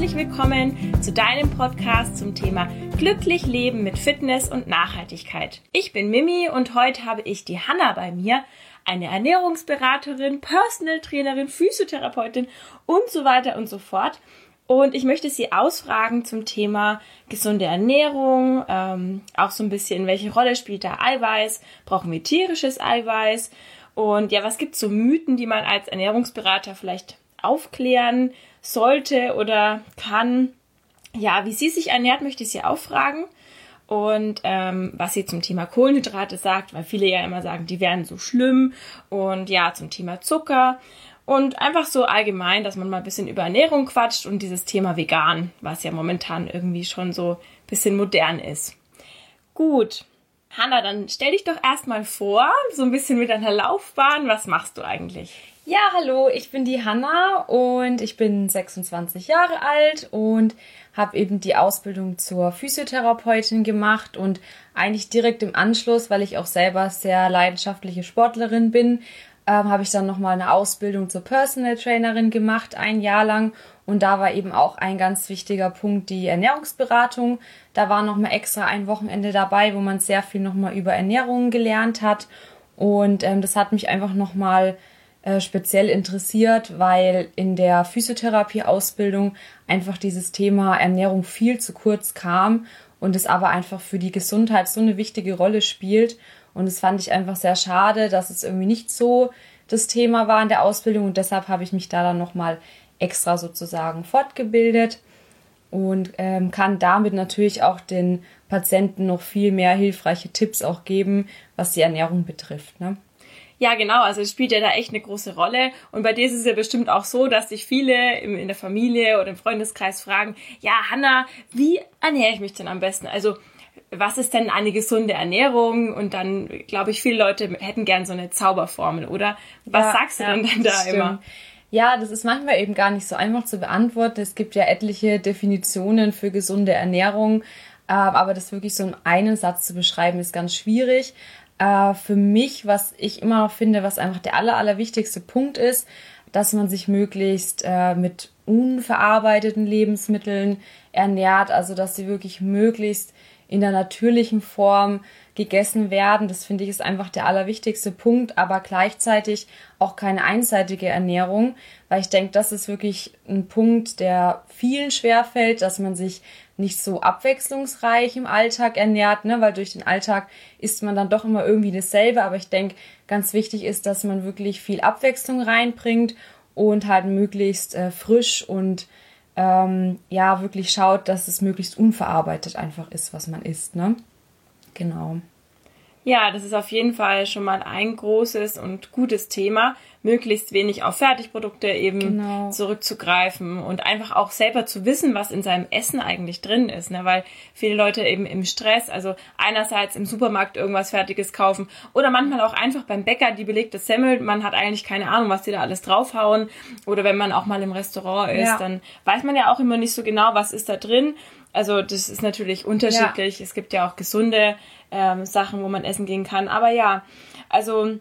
herzlich willkommen zu deinem Podcast zum Thema Glücklich Leben mit Fitness und Nachhaltigkeit. Ich bin Mimi und heute habe ich die Hanna bei mir, eine Ernährungsberaterin, Personal Trainerin, Physiotherapeutin und so weiter und so fort. Und ich möchte Sie ausfragen zum Thema gesunde Ernährung, ähm, auch so ein bisschen, welche Rolle spielt da Eiweiß? Brauchen wir tierisches Eiweiß? Und ja, was gibt es so Mythen, die man als Ernährungsberater vielleicht aufklären sollte oder kann. Ja, wie sie sich ernährt, möchte ich sie auch fragen. Und ähm, was sie zum Thema Kohlenhydrate sagt, weil viele ja immer sagen, die wären so schlimm. Und ja, zum Thema Zucker. Und einfach so allgemein, dass man mal ein bisschen über Ernährung quatscht und dieses Thema vegan, was ja momentan irgendwie schon so ein bisschen modern ist. Gut. Hanna, dann stell dich doch erstmal vor, so ein bisschen mit deiner Laufbahn. Was machst du eigentlich? Ja, hallo, ich bin die Hanna und ich bin 26 Jahre alt und habe eben die Ausbildung zur Physiotherapeutin gemacht und eigentlich direkt im Anschluss, weil ich auch selber sehr leidenschaftliche Sportlerin bin, ähm, habe ich dann nochmal eine Ausbildung zur Personal Trainerin gemacht, ein Jahr lang. Und da war eben auch ein ganz wichtiger Punkt die Ernährungsberatung. Da war nochmal extra ein Wochenende dabei, wo man sehr viel nochmal über Ernährung gelernt hat. Und ähm, das hat mich einfach nochmal äh, speziell interessiert, weil in der Physiotherapie-Ausbildung einfach dieses Thema Ernährung viel zu kurz kam und es aber einfach für die Gesundheit so eine wichtige Rolle spielt. Und das fand ich einfach sehr schade, dass es irgendwie nicht so das Thema war in der Ausbildung und deshalb habe ich mich da dann nochmal extra sozusagen fortgebildet und ähm, kann damit natürlich auch den Patienten noch viel mehr hilfreiche Tipps auch geben, was die Ernährung betrifft. Ne? Ja, genau. Also es spielt ja da echt eine große Rolle. Und bei dir ist es ja bestimmt auch so, dass sich viele in der Familie oder im Freundeskreis fragen, ja, Hanna, wie ernähre ich mich denn am besten? Also was ist denn eine gesunde Ernährung? Und dann glaube ich, viele Leute hätten gern so eine Zauberformel, oder? Was ja, sagst du ja, denn dann da stimmt. immer? Ja, das ist manchmal eben gar nicht so einfach zu beantworten. Es gibt ja etliche Definitionen für gesunde Ernährung, ähm, aber das wirklich so in einem Satz zu beschreiben, ist ganz schwierig. Äh, für mich, was ich immer finde, was einfach der aller, allerwichtigste Punkt ist, dass man sich möglichst äh, mit unverarbeiteten Lebensmitteln ernährt, also dass sie wirklich möglichst in der natürlichen Form gegessen werden. Das finde ich ist einfach der allerwichtigste Punkt, aber gleichzeitig auch keine einseitige Ernährung, weil ich denke, das ist wirklich ein Punkt, der vielen schwerfällt, dass man sich nicht so abwechslungsreich im Alltag ernährt, ne? weil durch den Alltag isst man dann doch immer irgendwie dasselbe. Aber ich denke, ganz wichtig ist, dass man wirklich viel Abwechslung reinbringt und halt möglichst äh, frisch und ähm, ja, wirklich schaut, dass es möglichst unverarbeitet einfach ist, was man isst. Ne? Genau. Ja, das ist auf jeden Fall schon mal ein großes und gutes Thema, möglichst wenig auf Fertigprodukte eben genau. zurückzugreifen und einfach auch selber zu wissen, was in seinem Essen eigentlich drin ist, ne? weil viele Leute eben im Stress, also einerseits im Supermarkt irgendwas Fertiges kaufen oder manchmal auch einfach beim Bäcker die belegte Semmel, man hat eigentlich keine Ahnung, was die da alles draufhauen oder wenn man auch mal im Restaurant ist, ja. dann weiß man ja auch immer nicht so genau, was ist da drin. Also das ist natürlich unterschiedlich. Ja. Es gibt ja auch gesunde ähm, Sachen, wo man essen gehen kann. Aber ja, also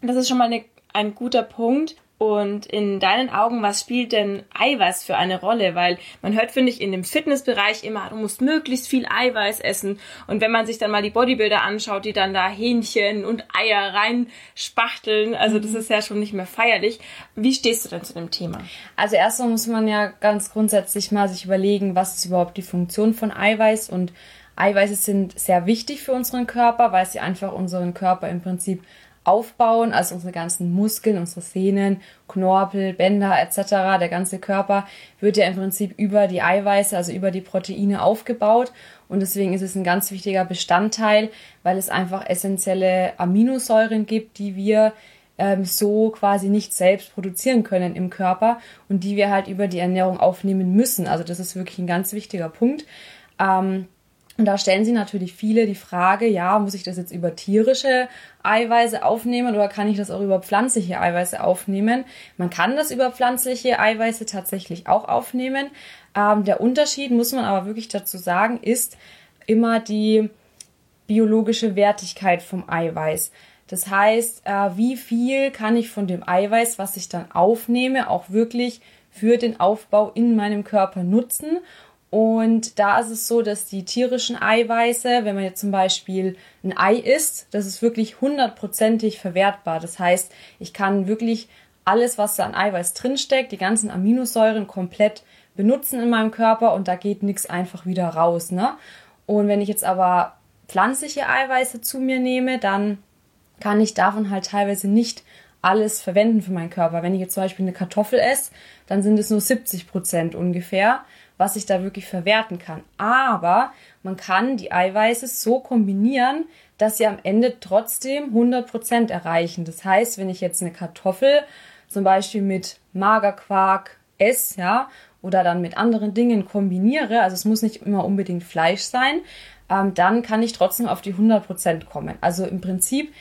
das ist schon mal eine, ein guter Punkt. Und in deinen Augen, was spielt denn Eiweiß für eine Rolle? Weil man hört, finde ich, in dem Fitnessbereich immer, du musst möglichst viel Eiweiß essen. Und wenn man sich dann mal die Bodybuilder anschaut, die dann da Hähnchen und Eier reinspachteln, also das mhm. ist ja schon nicht mehr feierlich. Wie stehst du denn zu dem Thema? Also erstmal muss man ja ganz grundsätzlich mal sich überlegen, was ist überhaupt die Funktion von Eiweiß und Eiweiße sind sehr wichtig für unseren Körper, weil sie einfach unseren Körper im Prinzip aufbauen, also unsere ganzen Muskeln, unsere Sehnen, Knorpel, Bänder etc., der ganze Körper wird ja im Prinzip über die Eiweiße, also über die Proteine aufgebaut und deswegen ist es ein ganz wichtiger Bestandteil, weil es einfach essentielle Aminosäuren gibt, die wir ähm, so quasi nicht selbst produzieren können im Körper und die wir halt über die Ernährung aufnehmen müssen. Also das ist wirklich ein ganz wichtiger Punkt. Ähm, und da stellen sich natürlich viele die Frage, ja, muss ich das jetzt über tierische Eiweiße aufnehmen oder kann ich das auch über pflanzliche Eiweiße aufnehmen? Man kann das über pflanzliche Eiweiße tatsächlich auch aufnehmen. Ähm, der Unterschied, muss man aber wirklich dazu sagen, ist immer die biologische Wertigkeit vom Eiweiß. Das heißt, äh, wie viel kann ich von dem Eiweiß, was ich dann aufnehme, auch wirklich für den Aufbau in meinem Körper nutzen. Und da ist es so, dass die tierischen Eiweiße, wenn man jetzt zum Beispiel ein Ei isst, das ist wirklich hundertprozentig verwertbar. Das heißt, ich kann wirklich alles, was da an Eiweiß drinsteckt, die ganzen Aminosäuren komplett benutzen in meinem Körper und da geht nichts einfach wieder raus. Ne? Und wenn ich jetzt aber pflanzliche Eiweiße zu mir nehme, dann kann ich davon halt teilweise nicht alles verwenden für meinen Körper. Wenn ich jetzt zum Beispiel eine Kartoffel esse, dann sind es nur 70 Prozent ungefähr, was ich da wirklich verwerten kann. Aber man kann die Eiweiße so kombinieren, dass sie am Ende trotzdem 100 Prozent erreichen. Das heißt, wenn ich jetzt eine Kartoffel zum Beispiel mit Magerquark esse, ja, oder dann mit anderen Dingen kombiniere, also es muss nicht immer unbedingt Fleisch sein, ähm, dann kann ich trotzdem auf die 100% kommen. Also im Prinzip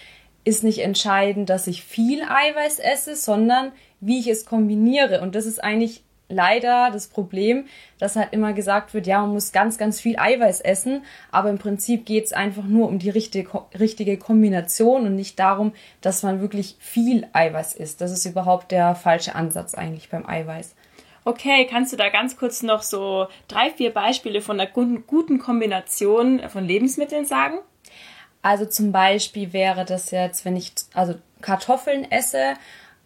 ist nicht entscheidend, dass ich viel Eiweiß esse, sondern wie ich es kombiniere. Und das ist eigentlich leider das Problem, dass halt immer gesagt wird, ja, man muss ganz, ganz viel Eiweiß essen, aber im Prinzip geht es einfach nur um die richtige, richtige Kombination und nicht darum, dass man wirklich viel Eiweiß isst. Das ist überhaupt der falsche Ansatz eigentlich beim Eiweiß. Okay, kannst du da ganz kurz noch so drei, vier Beispiele von einer guten Kombination von Lebensmitteln sagen? Also zum Beispiel wäre das jetzt, wenn ich also Kartoffeln esse,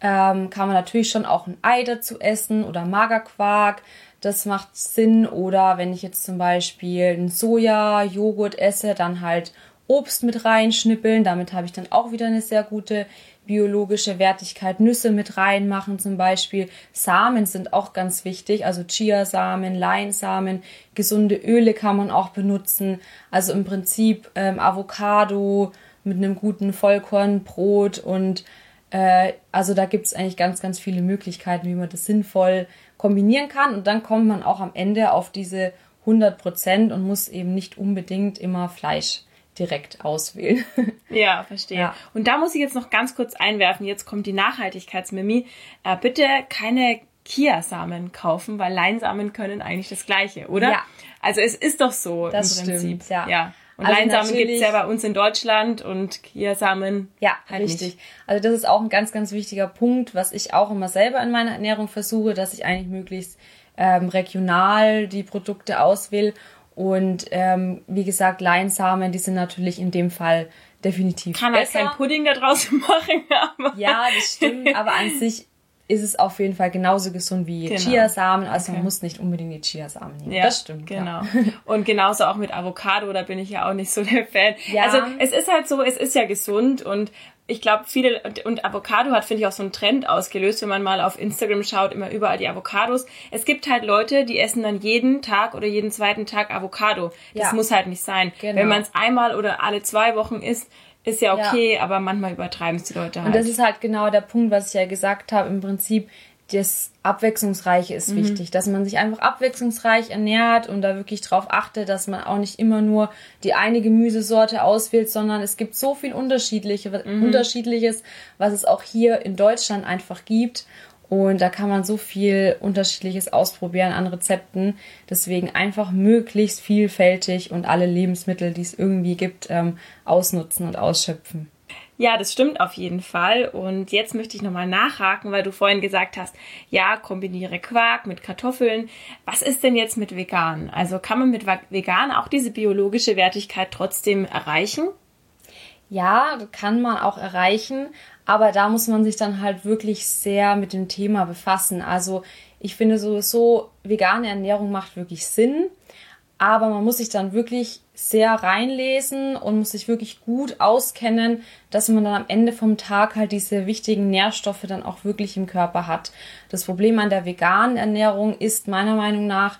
ähm, kann man natürlich schon auch ein Ei dazu essen oder Magerquark. Das macht Sinn. Oder wenn ich jetzt zum Beispiel einen Soja-Joghurt esse, dann halt Obst mit reinschnippeln. Damit habe ich dann auch wieder eine sehr gute biologische Wertigkeit. Nüsse mit reinmachen zum Beispiel. Samen sind auch ganz wichtig. Also Chiasamen, Leinsamen, gesunde Öle kann man auch benutzen. Also im Prinzip ähm, Avocado mit einem guten Vollkornbrot und äh, also da gibt es eigentlich ganz, ganz viele Möglichkeiten, wie man das sinnvoll kombinieren kann. Und dann kommt man auch am Ende auf diese 100 Prozent und muss eben nicht unbedingt immer Fleisch direkt auswählen. Ja, verstehe. Ja. Und da muss ich jetzt noch ganz kurz einwerfen, jetzt kommt die Nachhaltigkeitsmimi. Äh, bitte keine Kiasamen kaufen, weil Leinsamen können eigentlich das Gleiche, oder? Ja. Also es ist doch so das im Prinzip. Stimmt, ja. ja. Und also Leinsamen gibt es ja bei uns in Deutschland und Kiasamen. Ja, halt richtig. Nicht. Also das ist auch ein ganz, ganz wichtiger Punkt, was ich auch immer selber in meiner Ernährung versuche, dass ich eigentlich möglichst ähm, regional die Produkte auswähle und ähm, wie gesagt, Leinsamen, die sind natürlich in dem Fall definitiv Kann halt besser. halt kein Pudding da draußen machen, aber. Ja, das stimmt, aber an sich ist es auf jeden Fall genauso gesund wie genau. Chiasamen. Also okay. man muss nicht unbedingt die Chiasamen nehmen. Ja, das stimmt. Genau. Ja. Und genauso auch mit Avocado, da bin ich ja auch nicht so der Fan. Ja. Also es ist halt so, es ist ja gesund und ich glaube, viele, und Avocado hat, finde ich, auch so einen Trend ausgelöst, wenn man mal auf Instagram schaut, immer überall die Avocados. Es gibt halt Leute, die essen dann jeden Tag oder jeden zweiten Tag Avocado. Das ja. muss halt nicht sein. Genau. Wenn man es einmal oder alle zwei Wochen isst, ist ja okay, ja. aber manchmal übertreiben es die Leute halt. Und das ist halt genau der Punkt, was ich ja gesagt habe. Im Prinzip, das Abwechslungsreiche ist mhm. wichtig, dass man sich einfach abwechslungsreich ernährt und da wirklich drauf achtet, dass man auch nicht immer nur die eine Gemüsesorte auswählt, sondern es gibt so viel unterschiedliche, mhm. unterschiedliches, was es auch hier in Deutschland einfach gibt. Und da kann man so viel Unterschiedliches ausprobieren an Rezepten. Deswegen einfach möglichst vielfältig und alle Lebensmittel, die es irgendwie gibt, ähm, ausnutzen und ausschöpfen. Ja, das stimmt auf jeden Fall. Und jetzt möchte ich nochmal nachhaken, weil du vorhin gesagt hast, ja, kombiniere Quark mit Kartoffeln. Was ist denn jetzt mit vegan? Also kann man mit vegan auch diese biologische Wertigkeit trotzdem erreichen? Ja, kann man auch erreichen, aber da muss man sich dann halt wirklich sehr mit dem Thema befassen. Also ich finde sowieso, vegane Ernährung macht wirklich Sinn aber man muss sich dann wirklich sehr reinlesen und muss sich wirklich gut auskennen, dass man dann am Ende vom Tag halt diese wichtigen Nährstoffe dann auch wirklich im Körper hat. Das Problem an der veganen Ernährung ist meiner Meinung nach,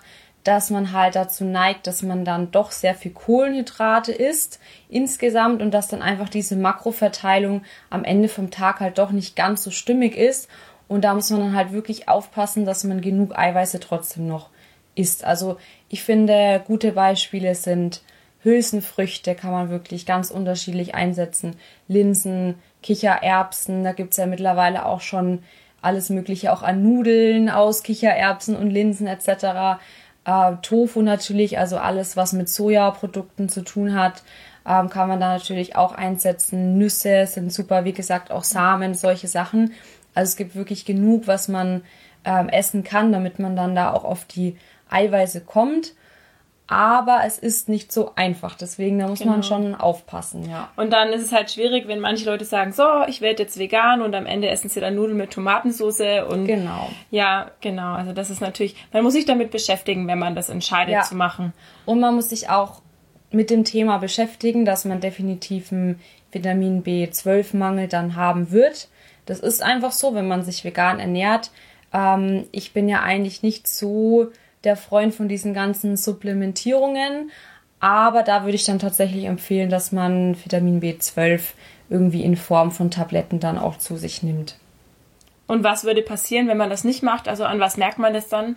dass man halt dazu neigt, dass man dann doch sehr viel Kohlenhydrate isst insgesamt und dass dann einfach diese Makroverteilung am Ende vom Tag halt doch nicht ganz so stimmig ist. Und da muss man dann halt wirklich aufpassen, dass man genug Eiweiße trotzdem noch isst. Also ich finde, gute Beispiele sind Hülsenfrüchte, kann man wirklich ganz unterschiedlich einsetzen. Linsen, Kichererbsen, da gibt's ja mittlerweile auch schon alles Mögliche auch an Nudeln aus Kichererbsen und Linsen etc. Äh, Tofu natürlich, also alles, was mit Sojaprodukten zu tun hat, ähm, kann man da natürlich auch einsetzen. Nüsse sind super, wie gesagt, auch Samen, solche Sachen. Also es gibt wirklich genug, was man ähm, essen kann, damit man dann da auch auf die Eiweiße kommt aber es ist nicht so einfach. Deswegen, da muss genau. man schon aufpassen, ja. Und dann ist es halt schwierig, wenn manche Leute sagen, so, ich werde jetzt vegan und am Ende essen sie dann Nudeln mit Tomatensauce und. Genau. Ja, genau. Also das ist natürlich, man muss sich damit beschäftigen, wenn man das entscheidet ja. zu machen. Und man muss sich auch mit dem Thema beschäftigen, dass man definitiv einen Vitamin B12-Mangel dann haben wird. Das ist einfach so, wenn man sich vegan ernährt. Ähm, ich bin ja eigentlich nicht so der Freund von diesen ganzen Supplementierungen. Aber da würde ich dann tatsächlich empfehlen, dass man Vitamin B12 irgendwie in Form von Tabletten dann auch zu sich nimmt. Und was würde passieren, wenn man das nicht macht? Also an was merkt man das dann?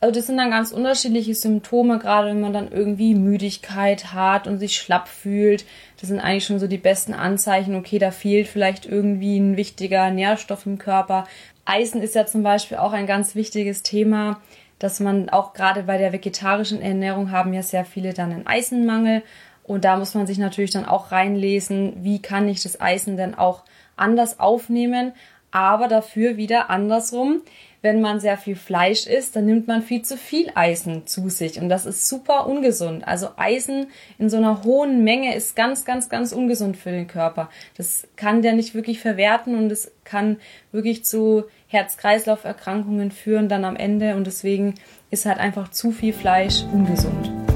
Also das sind dann ganz unterschiedliche Symptome, gerade wenn man dann irgendwie Müdigkeit hat und sich schlapp fühlt. Das sind eigentlich schon so die besten Anzeichen, okay, da fehlt vielleicht irgendwie ein wichtiger Nährstoff im Körper. Eisen ist ja zum Beispiel auch ein ganz wichtiges Thema dass man auch gerade bei der vegetarischen Ernährung haben ja sehr viele dann einen Eisenmangel. Und da muss man sich natürlich dann auch reinlesen, wie kann ich das Eisen denn auch anders aufnehmen, aber dafür wieder andersrum wenn man sehr viel Fleisch isst, dann nimmt man viel zu viel Eisen zu sich und das ist super ungesund. Also Eisen in so einer hohen Menge ist ganz, ganz, ganz ungesund für den Körper. Das kann der nicht wirklich verwerten und es kann wirklich zu Herz-Kreislauf-Erkrankungen führen dann am Ende und deswegen ist halt einfach zu viel Fleisch ungesund.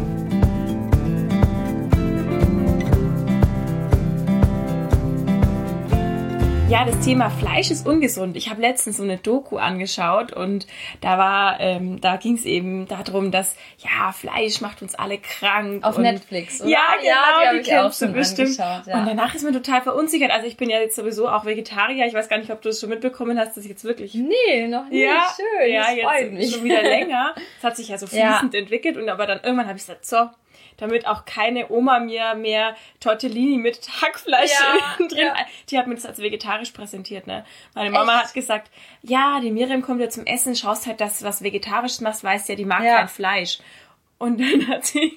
Ja, das Thema Fleisch ist ungesund. Ich habe letztens so eine Doku angeschaut und da war, ähm, da ging es eben darum, dass ja Fleisch macht uns alle krank. Auf Netflix. Oder? Ja, genau, ja, die, die, kennst du bestimmt. Ja. Und danach ist man total verunsichert. Also ich bin ja jetzt sowieso auch Vegetarier. Ich weiß gar nicht, ob du es schon mitbekommen hast, dass ich jetzt wirklich. Nee, noch nicht. Ja, schön. Ja, jetzt schon wieder länger. Es hat sich ja so fließend entwickelt und aber dann irgendwann habe ich gesagt, so damit auch keine Oma mir mehr Tortellini mit Hackfleisch ja, drin. Ja. Die hat mir das als vegetarisch präsentiert, ne? Meine Mama Echt? hat gesagt, ja, die Miriam kommt ja zum Essen, schaust halt, dass du was Vegetarisches machst, weißt ja, die mag ja. kein Fleisch. Und dann hat sie,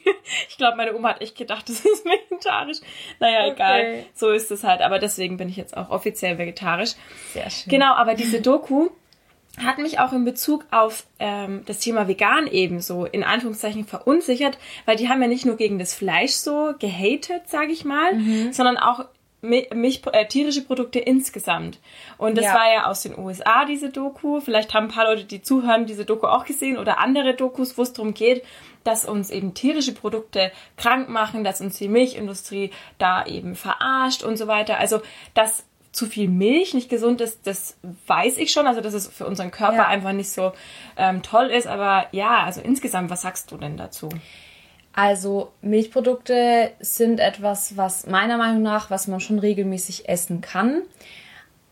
ich glaube, meine Oma hat echt gedacht, das ist vegetarisch. Naja, okay. egal. So ist es halt. Aber deswegen bin ich jetzt auch offiziell vegetarisch. Sehr schön. Genau, aber diese Doku, hat mich auch in Bezug auf ähm, das Thema vegan ebenso in Anführungszeichen verunsichert, weil die haben ja nicht nur gegen das Fleisch so gehatet, sage ich mal, mhm. sondern auch Milch, äh, tierische Produkte insgesamt. Und das ja. war ja aus den USA, diese Doku. Vielleicht haben ein paar Leute, die zuhören, diese Doku auch gesehen oder andere Dokus, wo es darum geht, dass uns eben tierische Produkte krank machen, dass uns die Milchindustrie da eben verarscht und so weiter. Also, dass zu viel Milch nicht gesund ist, das weiß ich schon. Also, dass es für unseren Körper ja. einfach nicht so ähm, toll ist. Aber ja, also insgesamt, was sagst du denn dazu? Also Milchprodukte sind etwas, was meiner Meinung nach, was man schon regelmäßig essen kann.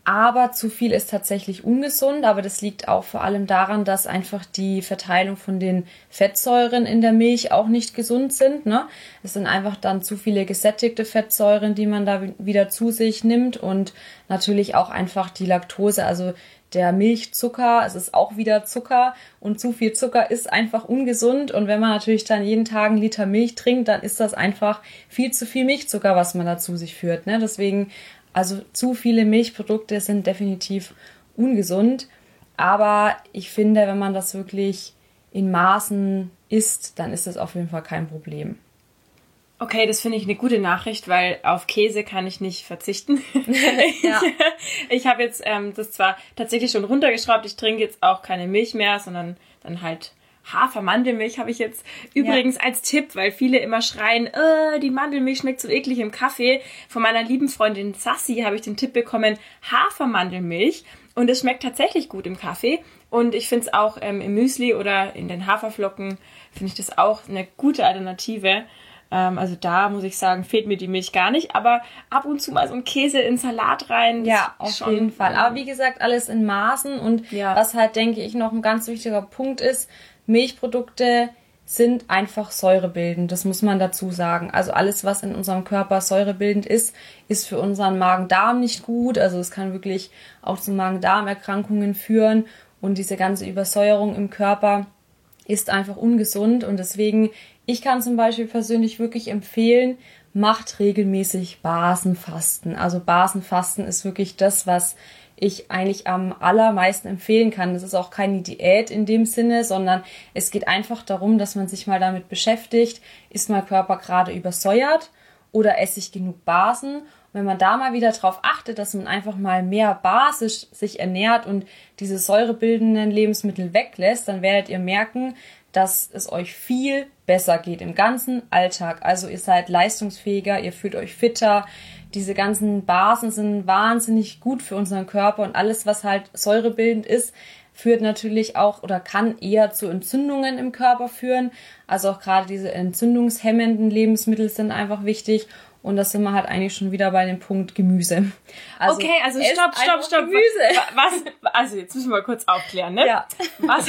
Aber zu viel ist tatsächlich ungesund, aber das liegt auch vor allem daran, dass einfach die Verteilung von den Fettsäuren in der Milch auch nicht gesund sind. Ne? Es sind einfach dann zu viele gesättigte Fettsäuren, die man da wieder zu sich nimmt und natürlich auch einfach die Laktose, also der Milchzucker, es ist auch wieder Zucker und zu viel Zucker ist einfach ungesund und wenn man natürlich dann jeden Tag einen Liter Milch trinkt, dann ist das einfach viel zu viel Milchzucker, was man da zu sich führt. Ne? Deswegen also zu viele Milchprodukte sind definitiv ungesund. Aber ich finde, wenn man das wirklich in Maßen isst, dann ist das auf jeden Fall kein Problem. Okay, das finde ich eine gute Nachricht, weil auf Käse kann ich nicht verzichten. ja. Ich habe jetzt ähm, das zwar tatsächlich schon runtergeschraubt, ich trinke jetzt auch keine Milch mehr, sondern dann halt Hafermandelmilch habe ich jetzt übrigens ja. als Tipp, weil viele immer schreien, äh, die Mandelmilch schmeckt so eklig im Kaffee. Von meiner lieben Freundin Sassi habe ich den Tipp bekommen, Hafermandelmilch. Und es schmeckt tatsächlich gut im Kaffee. Und ich finde es auch ähm, im Müsli oder in den Haferflocken, finde ich das auch eine gute Alternative. Ähm, also da muss ich sagen, fehlt mir die Milch gar nicht. Aber ab und zu mal so ein Käse in Salat rein. Ja, auf jeden Fall. Aber wie gesagt, alles in Maßen. Und ja. was halt, denke ich, noch ein ganz wichtiger Punkt ist, Milchprodukte sind einfach säurebildend, das muss man dazu sagen. Also alles, was in unserem Körper säurebildend ist, ist für unseren Magen-Darm nicht gut. Also es kann wirklich auch zu Magen-Darm-Erkrankungen führen und diese ganze Übersäuerung im Körper ist einfach ungesund und deswegen, ich kann zum Beispiel persönlich wirklich empfehlen, macht regelmäßig Basenfasten. Also Basenfasten ist wirklich das, was ich eigentlich am allermeisten empfehlen kann. Das ist auch keine Diät in dem Sinne, sondern es geht einfach darum, dass man sich mal damit beschäftigt, ist mein Körper gerade übersäuert oder esse ich genug Basen? Wenn man da mal wieder darauf achtet, dass man einfach mal mehr basisch sich ernährt und diese säurebildenden Lebensmittel weglässt, dann werdet ihr merken, dass es euch viel besser geht im ganzen Alltag. Also ihr seid leistungsfähiger, ihr fühlt euch fitter. Diese ganzen Basen sind wahnsinnig gut für unseren Körper und alles, was halt säurebildend ist, führt natürlich auch oder kann eher zu Entzündungen im Körper führen. Also auch gerade diese entzündungshemmenden Lebensmittel sind einfach wichtig und da sind wir halt eigentlich schon wieder bei dem Punkt Gemüse. Also okay, also stopp, stopp, stopp. Gemüse. Was, also jetzt müssen wir mal kurz aufklären, ne? Ja. Was,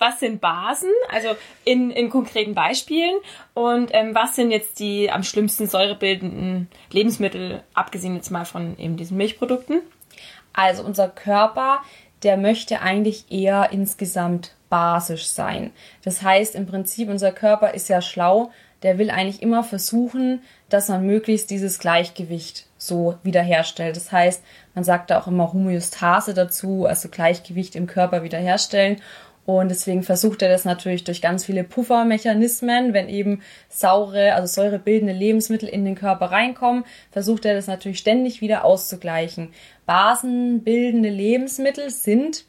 was sind Basen? Also in, in konkreten Beispielen. Und ähm, was sind jetzt die am schlimmsten säurebildenden Lebensmittel, abgesehen jetzt mal von eben diesen Milchprodukten? Also unser Körper, der möchte eigentlich eher insgesamt basisch sein. Das heißt, im Prinzip, unser Körper ist ja schlau, der will eigentlich immer versuchen, dass man möglichst dieses Gleichgewicht so wiederherstellt. Das heißt, man sagt da auch immer Homöostase dazu, also Gleichgewicht im Körper wiederherstellen. Und deswegen versucht er das natürlich durch ganz viele Puffermechanismen, wenn eben saure, also säurebildende Lebensmittel in den Körper reinkommen, versucht er das natürlich ständig wieder auszugleichen. Basenbildende Lebensmittel sind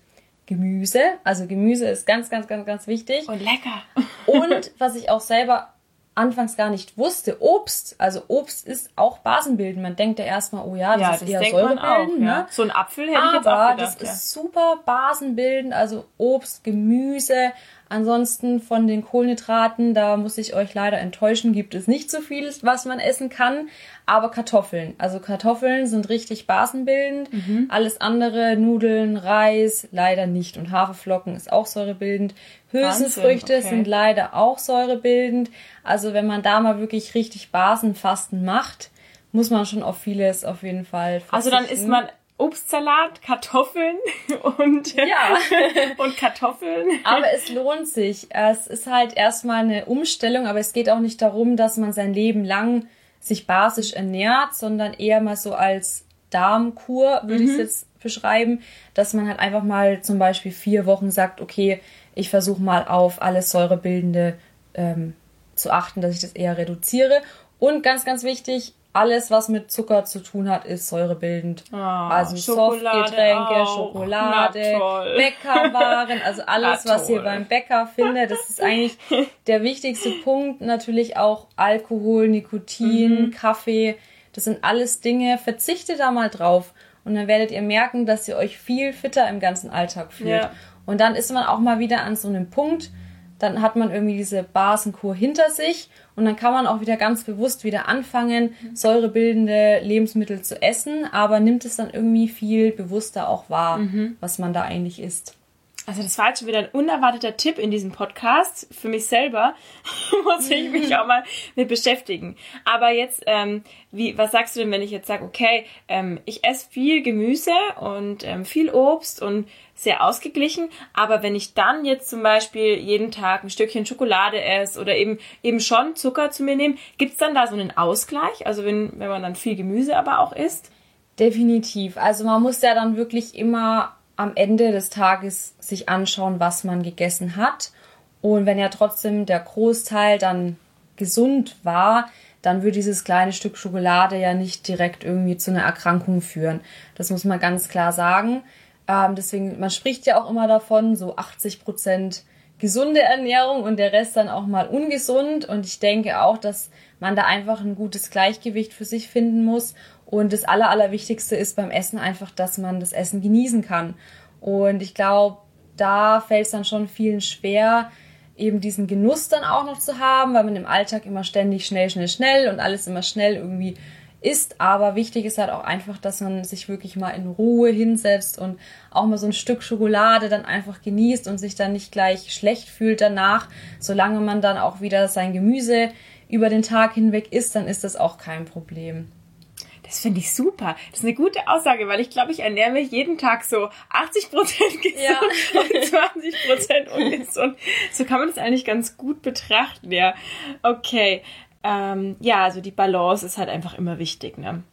Gemüse. Also Gemüse ist ganz, ganz, ganz, ganz wichtig. Und lecker. Und was ich auch selber anfangs gar nicht wusste, Obst, also Obst ist auch basenbildend. Man denkt ja erstmal, oh ja, das ja, ist das eher säurebildend. Ne? Ja. So ein Apfel hätte ich jetzt auch gedacht. das ja. ist super basenbildend, also Obst, Gemüse, Ansonsten von den Kohlenhydraten, da muss ich euch leider enttäuschen, gibt es nicht so viel, was man essen kann. Aber Kartoffeln. Also Kartoffeln sind richtig basenbildend. Mhm. Alles andere, Nudeln, Reis, leider nicht. Und Haferflocken ist auch säurebildend. Hülsenfrüchte okay. sind leider auch säurebildend. Also wenn man da mal wirklich richtig Basenfasten macht, muss man schon auf vieles auf jeden Fall verzichten. Also dann isst man Obstsalat, Kartoffeln und, ja. und Kartoffeln. Aber es lohnt sich. Es ist halt erstmal eine Umstellung, aber es geht auch nicht darum, dass man sein Leben lang sich basisch ernährt, sondern eher mal so als Darmkur, würde mhm. ich es jetzt beschreiben, dass man halt einfach mal zum Beispiel vier Wochen sagt, okay, ich versuche mal auf alles säurebildende ähm, zu achten, dass ich das eher reduziere. Und ganz, ganz wichtig, alles, was mit Zucker zu tun hat, ist säurebildend. Oh, also Softgetränke, Schokolade, Bäckerwaren, also alles, was ihr beim Bäcker findet. Das ist eigentlich der wichtigste Punkt. Natürlich auch Alkohol, Nikotin, mhm. Kaffee. Das sind alles Dinge. Verzichtet da mal drauf. Und dann werdet ihr merken, dass ihr euch viel fitter im ganzen Alltag fühlt. Ja. Und dann ist man auch mal wieder an so einem Punkt, dann hat man irgendwie diese Basenkur hinter sich und dann kann man auch wieder ganz bewusst wieder anfangen, säurebildende Lebensmittel zu essen, aber nimmt es dann irgendwie viel bewusster auch wahr, mhm. was man da eigentlich isst. Also das war jetzt schon wieder ein unerwarteter Tipp in diesem Podcast. Für mich selber muss ich mich auch mal mit beschäftigen. Aber jetzt, ähm, wie, was sagst du denn, wenn ich jetzt sage, okay, ähm, ich esse viel Gemüse und ähm, viel Obst und sehr ausgeglichen, aber wenn ich dann jetzt zum Beispiel jeden Tag ein Stückchen Schokolade esse oder eben eben schon Zucker zu mir nehme, gibt's dann da so einen Ausgleich? Also wenn, wenn man dann viel Gemüse aber auch isst? Definitiv. Also man muss ja dann wirklich immer am Ende des Tages sich anschauen, was man gegessen hat. Und wenn ja trotzdem der Großteil dann gesund war, dann würde dieses kleine Stück Schokolade ja nicht direkt irgendwie zu einer Erkrankung führen. Das muss man ganz klar sagen. Ähm, deswegen, man spricht ja auch immer davon, so 80 Prozent gesunde Ernährung und der Rest dann auch mal ungesund. Und ich denke auch, dass man da einfach ein gutes Gleichgewicht für sich finden muss und das Aller, Allerwichtigste ist beim Essen einfach, dass man das Essen genießen kann. Und ich glaube, da fällt es dann schon vielen schwer, eben diesen Genuss dann auch noch zu haben, weil man im Alltag immer ständig schnell, schnell, schnell und alles immer schnell irgendwie isst. Aber wichtig ist halt auch einfach, dass man sich wirklich mal in Ruhe hinsetzt und auch mal so ein Stück Schokolade dann einfach genießt und sich dann nicht gleich schlecht fühlt danach. Solange man dann auch wieder sein Gemüse über den Tag hinweg isst, dann ist das auch kein Problem. Das finde ich super. Das ist eine gute Aussage, weil ich glaube, ich ernähre mich jeden Tag so 80 Prozent gesund ja. und 20 Prozent ungesund. So kann man das eigentlich ganz gut betrachten, ja. Okay. Ähm, ja, also die Balance ist halt einfach immer wichtig, ne?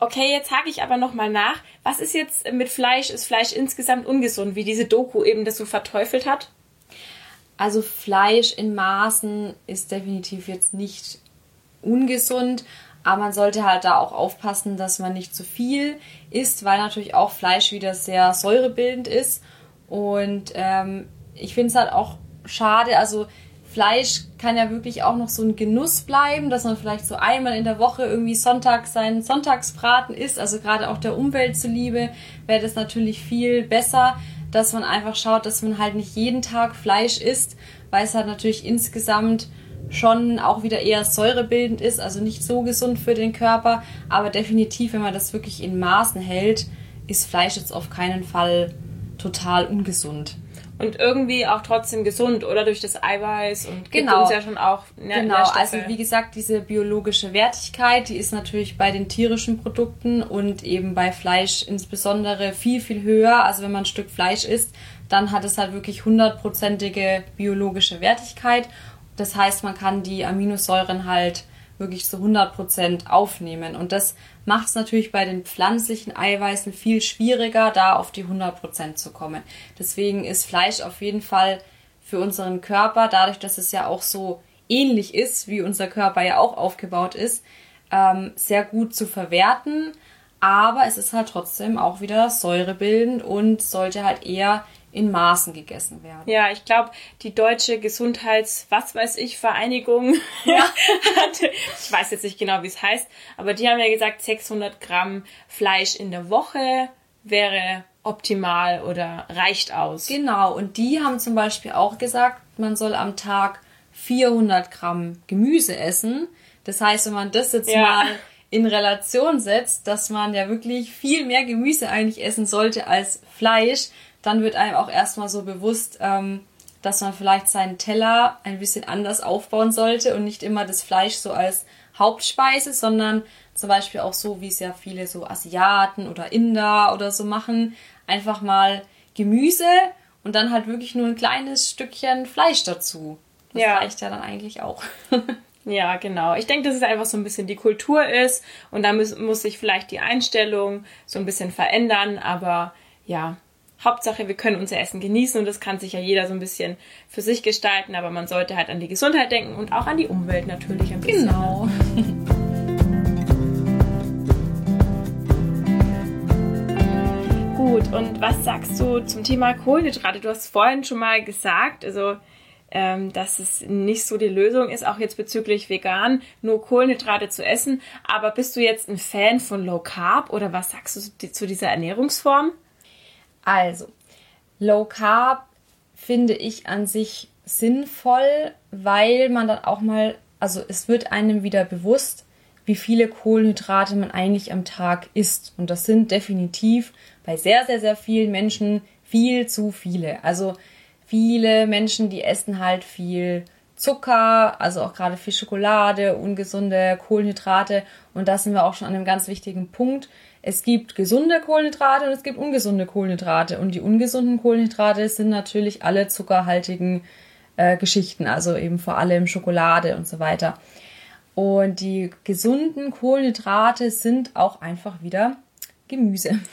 Okay, jetzt hake ich aber nochmal nach. Was ist jetzt mit Fleisch? Ist Fleisch insgesamt ungesund, wie diese Doku eben das so verteufelt hat? Also Fleisch in Maßen ist definitiv jetzt nicht ungesund, aber man sollte halt da auch aufpassen, dass man nicht zu viel isst, weil natürlich auch Fleisch wieder sehr säurebildend ist. Und ähm, ich finde es halt auch schade, also Fleisch kann ja wirklich auch noch so ein Genuss bleiben, dass man vielleicht so einmal in der Woche irgendwie Sonntag seinen Sonntagsbraten isst. Also gerade auch der Umwelt zuliebe wäre das natürlich viel besser, dass man einfach schaut, dass man halt nicht jeden Tag Fleisch isst, weil es halt natürlich insgesamt schon auch wieder eher säurebildend ist, also nicht so gesund für den Körper. Aber definitiv, wenn man das wirklich in Maßen hält, ist Fleisch jetzt auf keinen Fall total ungesund und irgendwie auch trotzdem gesund oder durch das Eiweiß und gibt genau. uns ja schon auch Nähr Genau, Nährstoffe. also wie gesagt, diese biologische Wertigkeit, die ist natürlich bei den tierischen Produkten und eben bei Fleisch insbesondere viel, viel höher. Also wenn man ein Stück Fleisch isst, dann hat es halt wirklich hundertprozentige biologische Wertigkeit. Das heißt, man kann die Aminosäuren halt wirklich zu 100% aufnehmen. Und das macht es natürlich bei den pflanzlichen Eiweißen viel schwieriger, da auf die 100% zu kommen. Deswegen ist Fleisch auf jeden Fall für unseren Körper, dadurch, dass es ja auch so ähnlich ist, wie unser Körper ja auch aufgebaut ist, ähm, sehr gut zu verwerten. Aber es ist halt trotzdem auch wieder säurebildend und sollte halt eher in Maßen gegessen werden. Ja, ich glaube, die deutsche Gesundheits, was weiß ich, Vereinigung, ja. hatte, ich weiß jetzt nicht genau, wie es heißt, aber die haben ja gesagt, 600 Gramm Fleisch in der Woche wäre optimal oder reicht aus. Genau, und die haben zum Beispiel auch gesagt, man soll am Tag 400 Gramm Gemüse essen. Das heißt, wenn man das jetzt ja. mal in Relation setzt, dass man ja wirklich viel mehr Gemüse eigentlich essen sollte als Fleisch, dann wird einem auch erstmal so bewusst, ähm, dass man vielleicht seinen Teller ein bisschen anders aufbauen sollte und nicht immer das Fleisch so als Hauptspeise, sondern zum Beispiel auch so, wie es ja viele so Asiaten oder Inder oder so machen, einfach mal Gemüse und dann halt wirklich nur ein kleines Stückchen Fleisch dazu. Das ja. reicht ja dann eigentlich auch. Ja, genau. Ich denke, dass es einfach so ein bisschen die Kultur ist und da muss, muss sich vielleicht die Einstellung so ein bisschen verändern, aber ja, Hauptsache, wir können unser Essen genießen und das kann sich ja jeder so ein bisschen für sich gestalten, aber man sollte halt an die Gesundheit denken und auch an die Umwelt natürlich ein bisschen. Genau. Gut, und was sagst du zum Thema Kohlenhydrate? Du hast vorhin schon mal gesagt, also ähm, dass es nicht so die Lösung ist, auch jetzt bezüglich vegan, nur Kohlenhydrate zu essen. Aber bist du jetzt ein Fan von Low Carb oder was sagst du zu dieser Ernährungsform? Also, Low Carb finde ich an sich sinnvoll, weil man dann auch mal, also es wird einem wieder bewusst, wie viele Kohlenhydrate man eigentlich am Tag isst. Und das sind definitiv bei sehr, sehr, sehr vielen Menschen viel zu viele. Also viele Menschen, die essen halt viel Zucker, also auch gerade viel Schokolade, ungesunde Kohlenhydrate. Und da sind wir auch schon an einem ganz wichtigen Punkt es gibt gesunde Kohlenhydrate und es gibt ungesunde Kohlenhydrate. Und die ungesunden Kohlenhydrate sind natürlich alle zuckerhaltigen äh, Geschichten, also eben vor allem Schokolade und so weiter. Und die gesunden Kohlenhydrate sind auch einfach wieder Gemüse.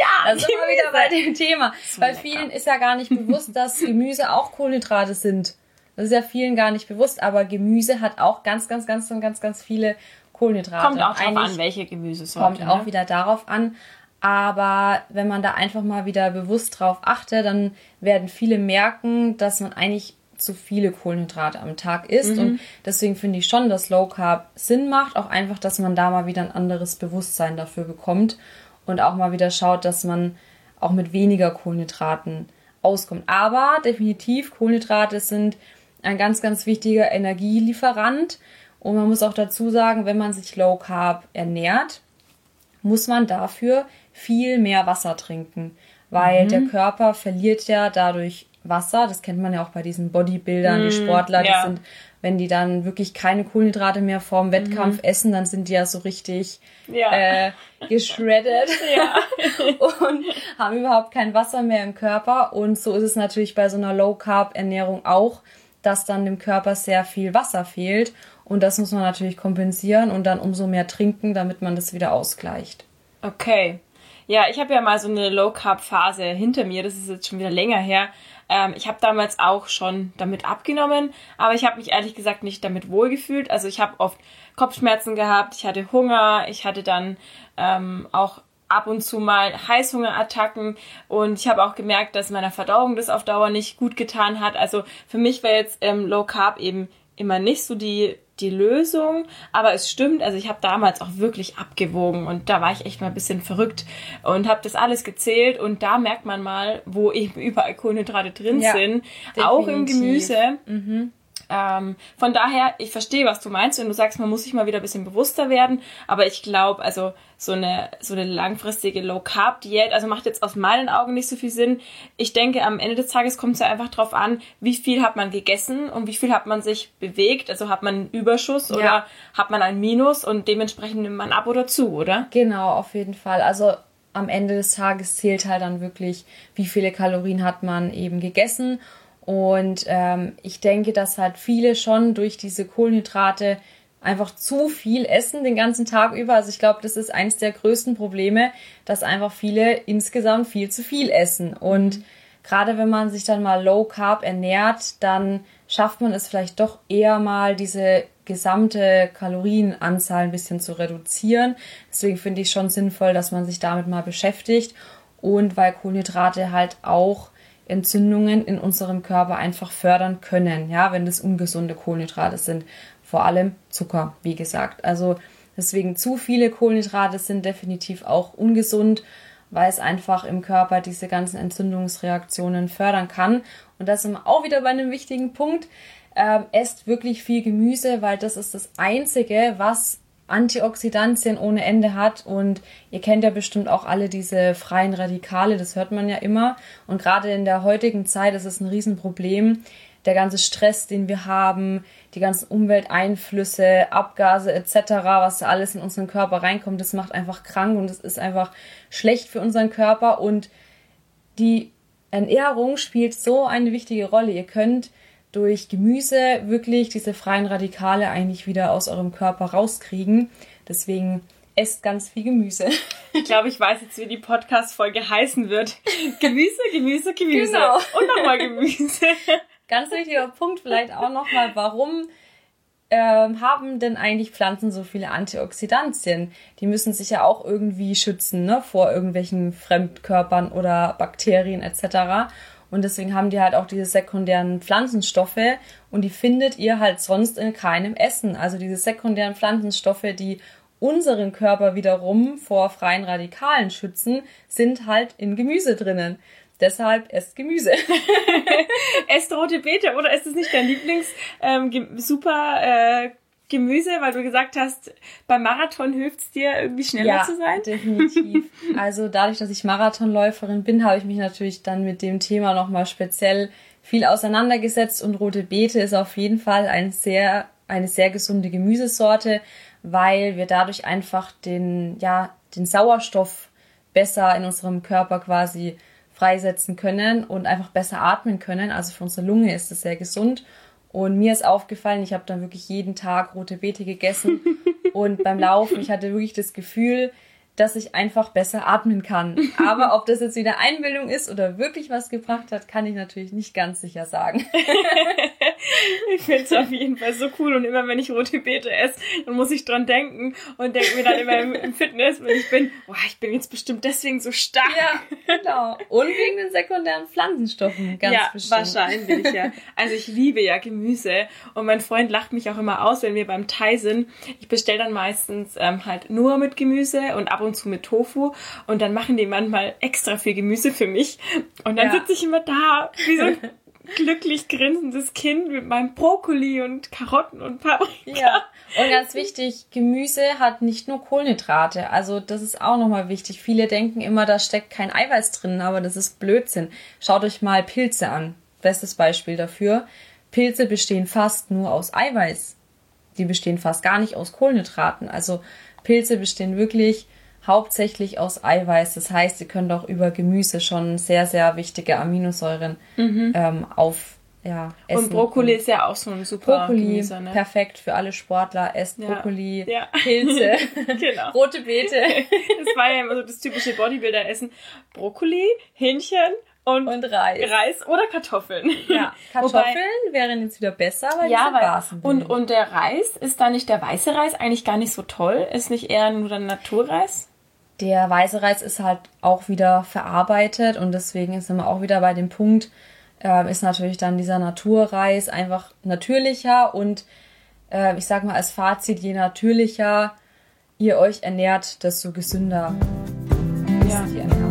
Ja, da sind wir wieder bei dem Thema. So Bei vielen ist ja gar nicht bewusst, dass Gemüse auch Kohlenhydrate sind. Das ist ja vielen gar nicht bewusst, aber Gemüse hat auch ganz, ganz, ganz, ganz, ganz viele Kohlenhydrate. Kommt auch darauf an, welche Gemüsesorte. Kommt ne? auch wieder darauf an. Aber wenn man da einfach mal wieder bewusst drauf achtet, dann werden viele merken, dass man eigentlich zu viele Kohlenhydrate am Tag isst. Mhm. Und deswegen finde ich schon, dass Low Carb Sinn macht. Auch einfach, dass man da mal wieder ein anderes Bewusstsein dafür bekommt. Und auch mal wieder schaut, dass man auch mit weniger Kohlenhydraten auskommt. Aber definitiv, Kohlenhydrate sind ein ganz, ganz wichtiger Energielieferant. Und man muss auch dazu sagen, wenn man sich Low Carb ernährt, muss man dafür viel mehr Wasser trinken, weil mhm. der Körper verliert ja dadurch Wasser. Das kennt man ja auch bei diesen Bodybuildern, mhm. die Sportler, ja. sind, wenn die dann wirklich keine Kohlenhydrate mehr vorm Wettkampf mhm. essen, dann sind die ja so richtig ja. Äh, geschreddet ja. und haben überhaupt kein Wasser mehr im Körper. Und so ist es natürlich bei so einer Low Carb Ernährung auch, dass dann dem Körper sehr viel Wasser fehlt Und das muss man natürlich kompensieren und dann umso mehr trinken, damit man das wieder ausgleicht. Okay. Ja, ich habe ja mal so eine Low-Carb-Phase hinter mir. Das ist jetzt schon wieder länger her. Ähm, ich habe damals auch schon damit abgenommen, aber ich habe mich ehrlich gesagt nicht damit wohlgefühlt. Also ich habe oft Kopfschmerzen gehabt, ich hatte Hunger, ich hatte dann ähm, auch ab und zu mal Heißhungerattacken und ich habe auch gemerkt, dass meiner Verdauung das auf Dauer nicht gut getan hat. Also für mich wäre jetzt ähm, Low Carb eben immer nicht so die die Lösung, aber es stimmt, also ich habe damals auch wirklich abgewogen und da war ich echt mal ein bisschen verrückt und habe das alles gezählt und da merkt man mal, wo eben überall Kohlenhydrate drin ja, sind, definitiv. auch im Gemüse. Mhm. Ähm, von daher, ich verstehe, was du meinst, wenn du sagst, man muss sich mal wieder ein bisschen bewusster werden. Aber ich glaube, also so eine, so eine langfristige Low-Carb-Diät, also macht jetzt aus meinen Augen nicht so viel Sinn. Ich denke, am Ende des Tages kommt es ja einfach drauf an, wie viel hat man gegessen und wie viel hat man sich bewegt. Also hat man einen Überschuss ja. oder hat man ein Minus und dementsprechend nimmt man ab oder zu, oder? Genau, auf jeden Fall. Also am Ende des Tages zählt halt dann wirklich, wie viele Kalorien hat man eben gegessen und ähm, ich denke, dass halt viele schon durch diese Kohlenhydrate einfach zu viel essen den ganzen Tag über. Also ich glaube, das ist eines der größten Probleme, dass einfach viele insgesamt viel zu viel essen. Und gerade wenn man sich dann mal low carb ernährt, dann schafft man es vielleicht doch eher mal diese gesamte Kalorienanzahl ein bisschen zu reduzieren. Deswegen finde ich schon sinnvoll, dass man sich damit mal beschäftigt. Und weil Kohlenhydrate halt auch Entzündungen in unserem Körper einfach fördern können, ja, wenn das ungesunde Kohlenhydrate sind. Vor allem Zucker, wie gesagt. Also deswegen zu viele Kohlenhydrate sind definitiv auch ungesund, weil es einfach im Körper diese ganzen Entzündungsreaktionen fördern kann. Und das sind wir auch wieder bei einem wichtigen Punkt. Ähm, esst wirklich viel Gemüse, weil das ist das Einzige, was Antioxidantien ohne Ende hat. Und ihr kennt ja bestimmt auch alle diese freien Radikale, das hört man ja immer. Und gerade in der heutigen Zeit ist es ein Riesenproblem. Der ganze Stress, den wir haben, die ganzen Umwelteinflüsse, Abgase etc., was alles in unseren Körper reinkommt, das macht einfach krank und es ist einfach schlecht für unseren Körper. Und die Ernährung spielt so eine wichtige Rolle. Ihr könnt durch Gemüse wirklich diese freien Radikale eigentlich wieder aus eurem Körper rauskriegen. Deswegen esst ganz viel Gemüse. Ich glaube, ich weiß jetzt, wie die Podcast-Folge heißen wird. Gemüse, Gemüse, Gemüse. Genau. Und nochmal Gemüse. Ganz wichtiger Punkt vielleicht auch nochmal, warum ähm, haben denn eigentlich Pflanzen so viele Antioxidantien? Die müssen sich ja auch irgendwie schützen ne, vor irgendwelchen Fremdkörpern oder Bakterien etc. Und deswegen haben die halt auch diese sekundären Pflanzenstoffe und die findet ihr halt sonst in keinem Essen. Also diese sekundären Pflanzenstoffe, die unseren Körper wiederum vor freien Radikalen schützen, sind halt in Gemüse drinnen. Deshalb esst Gemüse. esst rote Beete oder ist es nicht dein Lieblings ähm, super äh, Gemüse, weil du gesagt hast, beim Marathon hilft es dir, irgendwie schneller ja, zu sein? definitiv. Also dadurch, dass ich Marathonläuferin bin, habe ich mich natürlich dann mit dem Thema nochmal speziell viel auseinandergesetzt und rote Beete ist auf jeden Fall ein sehr, eine sehr gesunde Gemüsesorte, weil wir dadurch einfach den, ja, den Sauerstoff besser in unserem Körper quasi freisetzen können und einfach besser atmen können. Also für unsere Lunge ist es sehr gesund und mir ist aufgefallen, ich habe dann wirklich jeden Tag rote Beete gegessen. und beim Laufen, ich hatte wirklich das Gefühl, dass ich einfach besser atmen kann. Aber ob das jetzt wieder Einbildung ist oder wirklich was gebracht hat, kann ich natürlich nicht ganz sicher sagen. ich finde es auf jeden Fall so cool und immer wenn ich rote Beete esse, dann muss ich dran denken und denke mir dann immer im, im, Fitness, wenn ich bin, boah, ich bin jetzt bestimmt deswegen so stark. Ja, genau. Und wegen den sekundären Pflanzenstoffen, ganz ja, bestimmt. wahrscheinlich, ja. Also ich liebe ja Gemüse und mein Freund lacht mich auch immer aus, wenn wir beim Thai sind. Ich bestelle dann meistens ähm, halt nur mit Gemüse und ab und zu mit Tofu und dann machen die manchmal extra viel Gemüse für mich und dann ja. sitze ich immer da wie so ein glücklich grinsendes Kind mit meinem Brokkoli und Karotten und Paprika. Ja. Und ganz wichtig, Gemüse hat nicht nur Kohlenhydrate. Also das ist auch nochmal wichtig. Viele denken immer, da steckt kein Eiweiß drin, aber das ist Blödsinn. Schaut euch mal Pilze an. Bestes Beispiel dafür. Pilze bestehen fast nur aus Eiweiß. Die bestehen fast gar nicht aus Kohlenhydraten. Also Pilze bestehen wirklich hauptsächlich aus Eiweiß. Das heißt, ihr könnt auch über Gemüse schon sehr, sehr wichtige Aminosäuren mhm. ähm, auf, ja, essen. Und Brokkoli ist ja auch so ein super Brokkoli, Gemüse, ne? perfekt für alle Sportler. Esst ja. Brokkoli, ja. Pilze, genau. rote Beete. das war ja immer so das typische Bodybuilder-Essen. Brokkoli, Hähnchen und, und Reis. Reis oder Kartoffeln. Ja, Kartoffeln Wobei, wären jetzt wieder besser, weil ja, weil, Basen und und der Reis ist da nicht der weiße Reis eigentlich gar nicht so toll? Ist nicht eher nur der Naturreis? Der weiße Reis ist halt auch wieder verarbeitet und deswegen sind wir auch wieder bei dem Punkt, äh, ist natürlich dann dieser Naturreis einfach natürlicher und äh, ich sag mal als Fazit, je natürlicher ihr euch ernährt, desto gesünder ja. ist die Ernährung.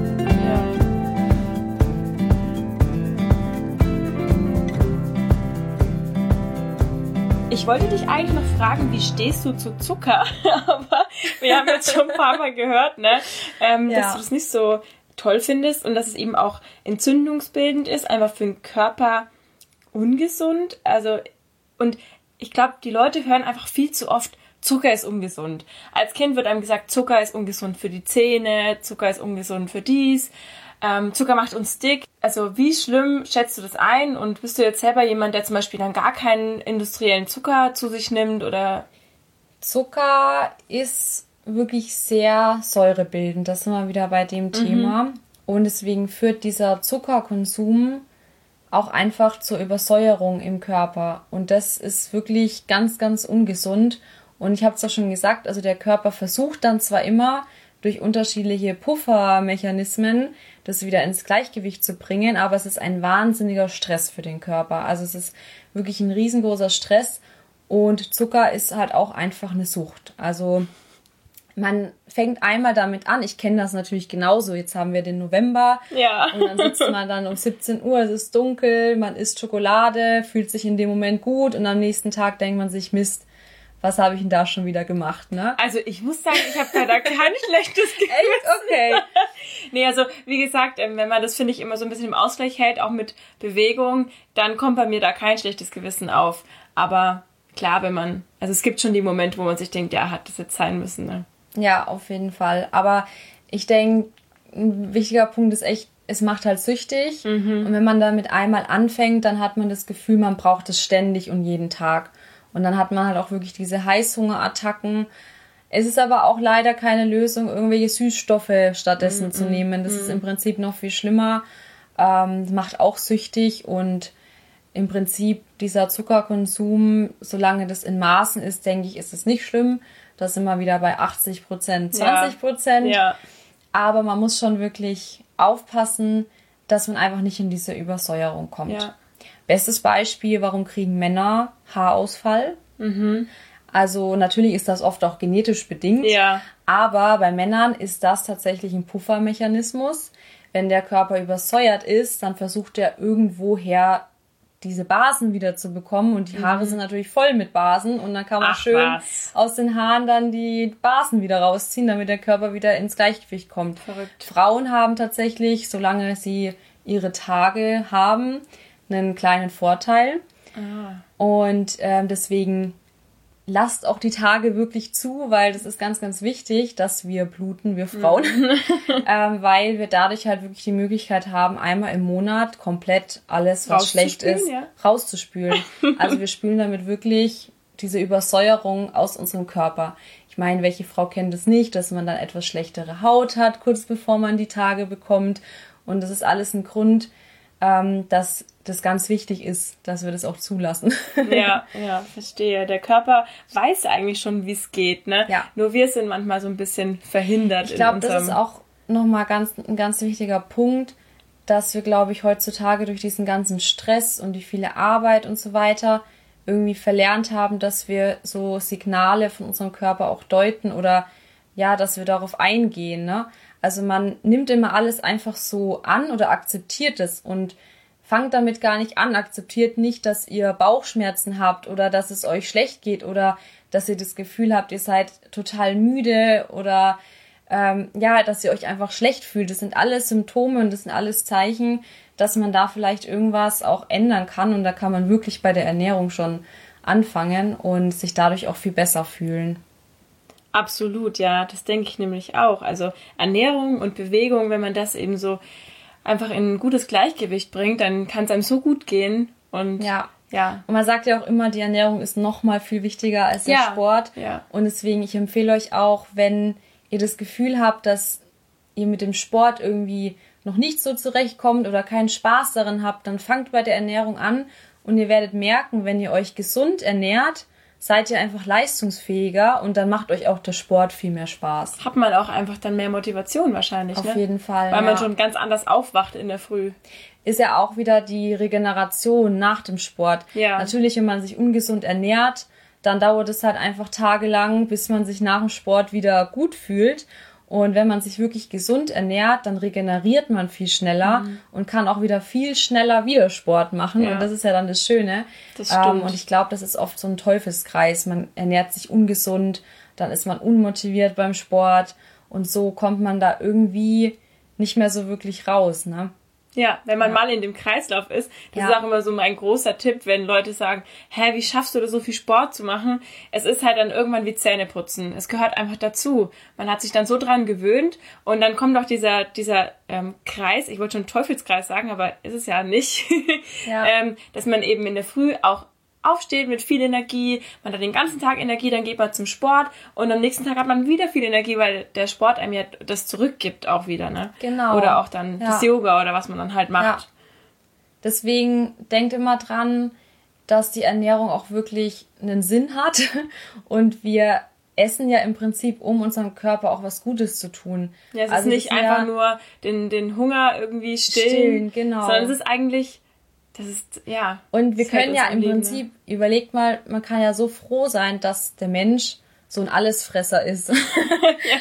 Ich wollte dich eigentlich noch fragen, wie stehst du zu Zucker? Aber wir haben jetzt schon ein paar Mal gehört, ne, ähm, ja. dass du das nicht so toll findest und dass es eben auch entzündungsbildend ist, einfach für den Körper ungesund. Also, und ich glaube, die Leute hören einfach viel zu oft, Zucker ist ungesund. Als Kind wird einem gesagt, Zucker ist ungesund für die Zähne, Zucker ist ungesund für dies, ähm, Zucker macht uns dick. Also wie schlimm schätzt du das ein und bist du jetzt selber jemand, der zum Beispiel dann gar keinen industriellen Zucker zu sich nimmt oder? Zucker ist wirklich sehr säurebildend. Das sind wir wieder bei dem mhm. Thema. Und deswegen führt dieser Zuckerkonsum auch einfach zur Übersäuerung im Körper. Und das ist wirklich ganz, ganz ungesund. Und ich habe es ja schon gesagt, also der Körper versucht dann zwar immer durch unterschiedliche Puffermechanismen das wieder ins Gleichgewicht zu bringen, aber es ist ein wahnsinniger Stress für den Körper. Also es ist wirklich ein riesengroßer Stress und Zucker ist halt auch einfach eine Sucht. Also man fängt einmal damit an. Ich kenne das natürlich genauso. Jetzt haben wir den November. Ja. Und dann sitzt man dann um 17 Uhr, es ist dunkel, man isst Schokolade, fühlt sich in dem Moment gut und am nächsten Tag denkt man sich, Mist, was habe ich denn da schon wieder gemacht, ne? Also ich muss sagen, ich habe da kein schlechtes Gefühl. Echt? Okay. nee, also wie gesagt, ähm, wenn man das, finde ich, immer so ein bisschen im Ausgleich hält, auch mit Bewegung, dann kommt bei mir da kein schlechtes Gewissen auf. Aber klar, wenn man, also es gibt schon die Momente, wo man sich denkt, ja, hat das jetzt sein müssen, ne? Ja, auf jeden Fall. Aber ich denke, ein wichtiger Punkt ist echt, es macht halt süchtig. Mhm. Und wenn man damit einmal anfängt, dann hat man das Gefühl, man braucht es ständig und jeden Tag. Und dann hat man halt auch wirklich diese Heißhungerattacken. Es ist aber auch leider keine Lösung, irgendwelche Süßstoffe stattdessen mm, zu mm, nehmen. Das mm. ist im Prinzip noch viel schlimmer. Ähm, macht auch süchtig und im Prinzip dieser Zuckerkonsum, solange das in Maßen ist, denke ich, ist es nicht schlimm. Da sind wir wieder bei 80 Prozent, 20 Prozent. Ja. ja. Aber man muss schon wirklich aufpassen, dass man einfach nicht in diese Übersäuerung kommt. Ja. Bestes Beispiel, warum kriegen Männer Haarausfall? Mhm. Also natürlich ist das oft auch genetisch bedingt, ja. aber bei Männern ist das tatsächlich ein Puffermechanismus. Wenn der Körper übersäuert ist, dann versucht er irgendwoher diese Basen wieder zu bekommen und die Haare mhm. sind natürlich voll mit Basen und dann kann man Ach, schön was. aus den Haaren dann die Basen wieder rausziehen, damit der Körper wieder ins Gleichgewicht kommt. Verrückt. Frauen haben tatsächlich, solange sie ihre Tage haben, einen kleinen Vorteil. Ah. Und ähm, deswegen lasst auch die Tage wirklich zu, weil das ist ganz, ganz wichtig, dass wir bluten, wir Frauen, mhm. ähm, weil wir dadurch halt wirklich die Möglichkeit haben, einmal im Monat komplett alles, was schlecht ist, ja. rauszuspülen. also wir spülen damit wirklich diese Übersäuerung aus unserem Körper. Ich meine, welche Frau kennt es nicht, dass man dann etwas schlechtere Haut hat, kurz bevor man die Tage bekommt. Und das ist alles ein Grund, ähm, dass das ganz wichtig ist, dass wir das auch zulassen. ja, ja, verstehe. Der Körper weiß eigentlich schon, wie es geht, ne? Ja. Nur wir sind manchmal so ein bisschen verhindert. Ich glaube, das ist auch nochmal ganz, ein ganz wichtiger Punkt, dass wir, glaube ich, heutzutage durch diesen ganzen Stress und die viele Arbeit und so weiter irgendwie verlernt haben, dass wir so Signale von unserem Körper auch deuten oder ja, dass wir darauf eingehen, ne? Also man nimmt immer alles einfach so an oder akzeptiert es und fangt damit gar nicht an. Akzeptiert nicht, dass ihr Bauchschmerzen habt oder dass es euch schlecht geht oder dass ihr das Gefühl habt, ihr seid total müde oder ähm, ja, dass ihr euch einfach schlecht fühlt. Das sind alles Symptome und das sind alles Zeichen, dass man da vielleicht irgendwas auch ändern kann und da kann man wirklich bei der Ernährung schon anfangen und sich dadurch auch viel besser fühlen. Absolut, ja, das denke ich nämlich auch. Also Ernährung und Bewegung, wenn man das eben so einfach in ein gutes Gleichgewicht bringt, dann kann es einem so gut gehen Und ja. Ja. Und man sagt ja auch immer, die Ernährung ist noch mal viel wichtiger als der ja. Sport. Ja. Und deswegen, ich empfehle euch auch, wenn ihr das Gefühl habt, dass ihr mit dem Sport irgendwie noch nicht so zurechtkommt oder keinen Spaß darin habt, dann fangt bei der Ernährung an und ihr werdet merken, wenn ihr euch gesund ernährt, seid ihr einfach leistungsfähiger und dann macht euch auch der Sport viel mehr Spaß. Hat man auch einfach dann mehr Motivation wahrscheinlich. Auf ne? jeden Fall. Weil ja. man schon ganz anders aufwacht in der Früh. Ist ja auch wieder die Regeneration nach dem Sport. Ja. Natürlich, wenn man sich ungesund ernährt, dann dauert es halt einfach tagelang, bis man sich nach dem Sport wieder gut fühlt. Und wenn man sich wirklich gesund ernährt, dann regeneriert man viel schneller mhm. und kann auch wieder viel schneller wieder Sport machen. Ja. Und das ist ja dann das Schöne. Das stimmt. Ähm, und ich glaube, das ist oft so ein Teufelskreis. Man ernährt sich ungesund, dann ist man unmotiviert beim Sport und so kommt man da irgendwie nicht mehr so wirklich raus, ne? Ja, wenn man ja. mal in dem Kreislauf ist, das ja. ist auch immer so mein großer Tipp, wenn Leute sagen, hä, wie schaffst du das so viel Sport zu machen? Es ist halt dann irgendwann wie Zähne putzen. Es gehört einfach dazu. Man hat sich dann so dran gewöhnt und dann kommt auch dieser, dieser ähm, Kreis, ich wollte schon Teufelskreis sagen, aber ist es ja nicht, ja. ähm, dass man eben in der Früh auch aufsteht mit viel Energie, man hat den ganzen Tag Energie, dann geht man zum Sport und am nächsten Tag hat man wieder viel Energie, weil der Sport einem ja das zurückgibt auch wieder, ne? Genau. Oder auch dann ja. das Yoga oder was man dann halt macht. Ja. Deswegen denkt immer dran, dass die Ernährung auch wirklich einen Sinn hat und wir essen ja im Prinzip, um unserem Körper auch was Gutes zu tun. Ja, es also ist nicht einfach nur den, den Hunger irgendwie stillen, stillen genau. sondern es ist eigentlich das ist, ja. Und wir können ja im Leben, Prinzip, ne? überlegt mal, man kann ja so froh sein, dass der Mensch so ein Allesfresser ist. ja.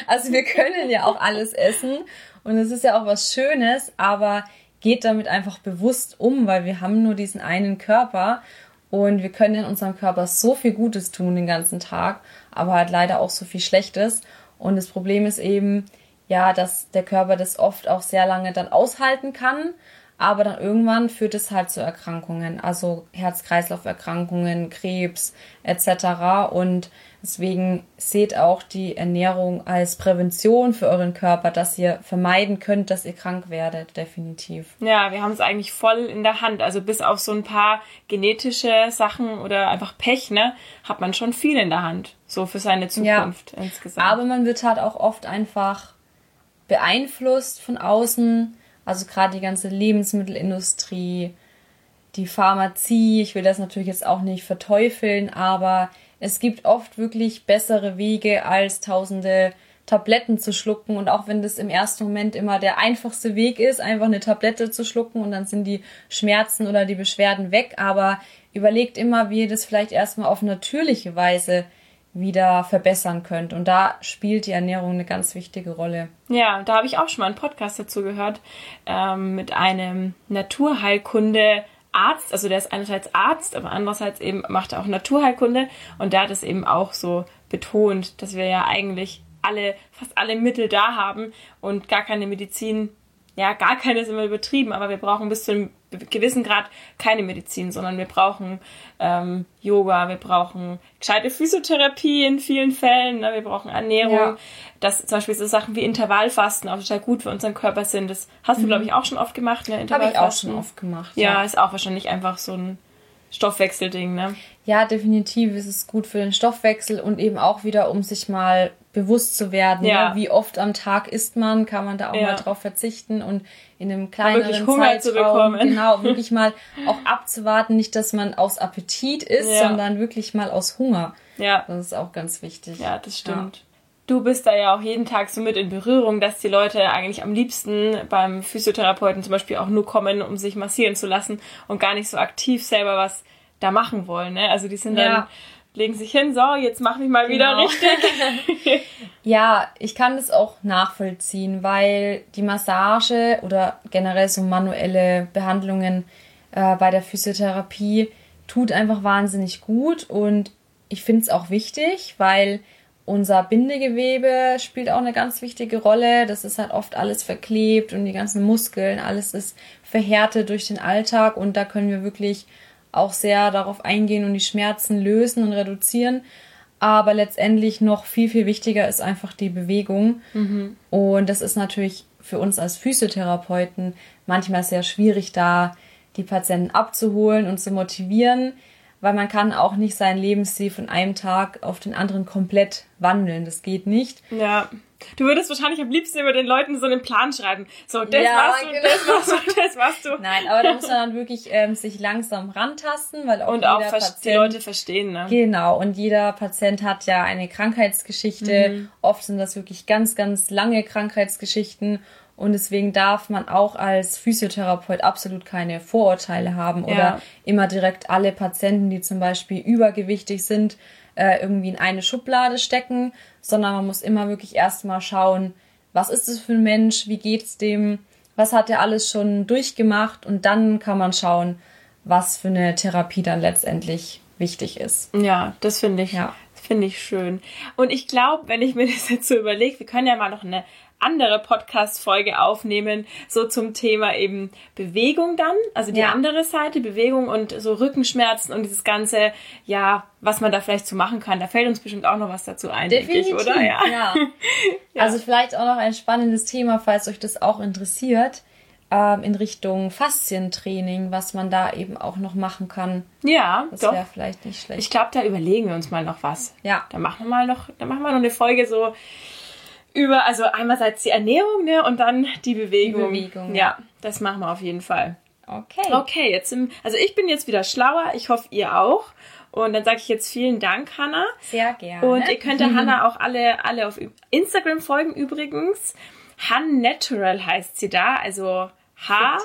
Also wir können ja auch alles essen und es ist ja auch was Schönes, aber geht damit einfach bewusst um, weil wir haben nur diesen einen Körper und wir können in unserem Körper so viel Gutes tun den ganzen Tag, aber halt leider auch so viel Schlechtes. Und das Problem ist eben, ja, dass der Körper das oft auch sehr lange dann aushalten kann aber dann irgendwann führt es halt zu Erkrankungen, also Herz-Kreislauf-Erkrankungen, Krebs etc. Und deswegen seht auch die Ernährung als Prävention für euren Körper, dass ihr vermeiden könnt, dass ihr krank werdet, definitiv. Ja, wir haben es eigentlich voll in der Hand. Also bis auf so ein paar genetische Sachen oder einfach Pech, ne, hat man schon viel in der Hand. So für seine Zukunft ja, insgesamt. Aber man wird halt auch oft einfach beeinflusst von außen also gerade die ganze Lebensmittelindustrie, die Pharmazie, ich will das natürlich jetzt auch nicht verteufeln, aber es gibt oft wirklich bessere Wege als tausende Tabletten zu schlucken. Und auch wenn das im ersten Moment immer der einfachste Weg ist, einfach eine Tablette zu schlucken und dann sind die Schmerzen oder die Beschwerden weg, aber überlegt immer, wie ihr das vielleicht erstmal auf natürliche Weise wieder verbessern könnt. Und da spielt die Ernährung eine ganz wichtige Rolle. Ja, da habe ich auch schon mal einen Podcast dazu gehört ähm, mit einem Naturheilkunde. Arzt, also der ist einerseits Arzt, aber andererseits eben macht er auch Naturheilkunde und der hat es eben auch so betont, dass wir ja eigentlich alle, fast alle Mittel da haben und gar keine Medizin ja, gar keine ist immer übertrieben, aber wir brauchen bis zu einem gewissen Grad keine Medizin, sondern wir brauchen ähm, Yoga, wir brauchen gescheite Physiotherapie in vielen Fällen, ne? wir brauchen Ernährung. Ja. Das zum Beispiel so Sachen wie Intervallfasten auch total gut für unseren Körper sind. Das hast du, mhm. glaube ich, auch schon oft gemacht, ne? Habe ich auch schon oft gemacht. Ja, ja, ist auch wahrscheinlich einfach so ein Stoffwechselding, ne? Ja, definitiv ist es gut für den Stoffwechsel und eben auch wieder, um sich mal bewusst zu werden. Ja. Ne? Wie oft am Tag isst man, kann man da auch ja. mal drauf verzichten und in einem kleineren Hunger Zeitraum, genau, wirklich mal auch abzuwarten, nicht, dass man aus Appetit isst, ja. sondern wirklich mal aus Hunger. Ja. Das ist auch ganz wichtig. Ja, das stimmt. Du bist da ja auch jeden Tag so mit in Berührung, dass die Leute eigentlich am liebsten beim Physiotherapeuten zum Beispiel auch nur kommen, um sich massieren zu lassen und gar nicht so aktiv selber was da machen wollen. Ne? Also die sind dann legen sich hin, so, jetzt mach mich mal genau. wieder richtig. ja, ich kann das auch nachvollziehen, weil die Massage oder generell so manuelle Behandlungen äh, bei der Physiotherapie tut einfach wahnsinnig gut und ich finde es auch wichtig, weil unser Bindegewebe spielt auch eine ganz wichtige Rolle. Das ist halt oft alles verklebt und die ganzen Muskeln, alles ist verhärtet durch den Alltag und da können wir wirklich auch sehr darauf eingehen und die Schmerzen lösen und reduzieren. Aber letztendlich noch viel, viel wichtiger ist einfach die Bewegung. Mhm. Und das ist natürlich für uns als Physiotherapeuten manchmal sehr schwierig, da die Patienten abzuholen und zu motivieren, weil man kann auch nicht seinen Lebensstil von einem Tag auf den anderen komplett wandeln. Das geht nicht. Ja. Du würdest wahrscheinlich am liebsten über den Leuten so einen Plan schreiben. So, das Ja, machst du, genau. das machst du, das machst du. Nein, aber da muss man dann wirklich ähm, sich langsam rantasten, weil auch Und jeder auch vers- die Leute verstehen, ne? Genau, und jeder Patient hat ja eine Krankheitsgeschichte. Mhm. Oft sind das wirklich ganz, ganz lange Krankheitsgeschichten. Und deswegen darf man auch als Physiotherapeut absolut keine Vorurteile haben oder Ja. immer direkt alle Patienten, die zum Beispiel übergewichtig sind, äh, irgendwie in eine Schublade stecken, sondern man muss immer wirklich erstmal schauen, was ist es für ein Mensch, wie geht's dem, was hat er alles schon durchgemacht und dann kann man schauen, was für eine Therapie dann letztendlich wichtig ist. Ja, das finde ich, Ja. finde ich schön. Und ich glaube, wenn ich mir das jetzt so überlege, wir können ja mal noch eine andere Podcast-Folge aufnehmen, so zum Thema eben Bewegung dann, also die Ja. andere Seite, Bewegung und so Rückenschmerzen und dieses ganze, ja, was man da vielleicht so machen kann. Da fällt uns bestimmt auch noch was dazu ein, denke ich, oder? Ja. ja. Also vielleicht auch noch ein spannendes Thema, falls euch das auch interessiert, ähm, in Richtung Faszientraining, was man da eben auch noch machen kann. Ja, Das wäre vielleicht nicht schlecht. Ich glaube, da überlegen wir uns mal noch was. Ja. Da machen wir mal noch, da machen wir noch eine Folge so über, also einerseits die Ernährung, ne, und dann die Bewegung. Die Bewegung, ja. das machen wir auf jeden Fall. okay. Okay, jetzt im, also ich bin jetzt wieder schlauer. Ich hoffe, ihr auch. Und dann sage ich jetzt vielen Dank, Hanna. Sehr gerne. Und ihr könnt der Hanna auch alle, alle auf Instagram folgen übrigens. Han Natural heißt sie da, also H.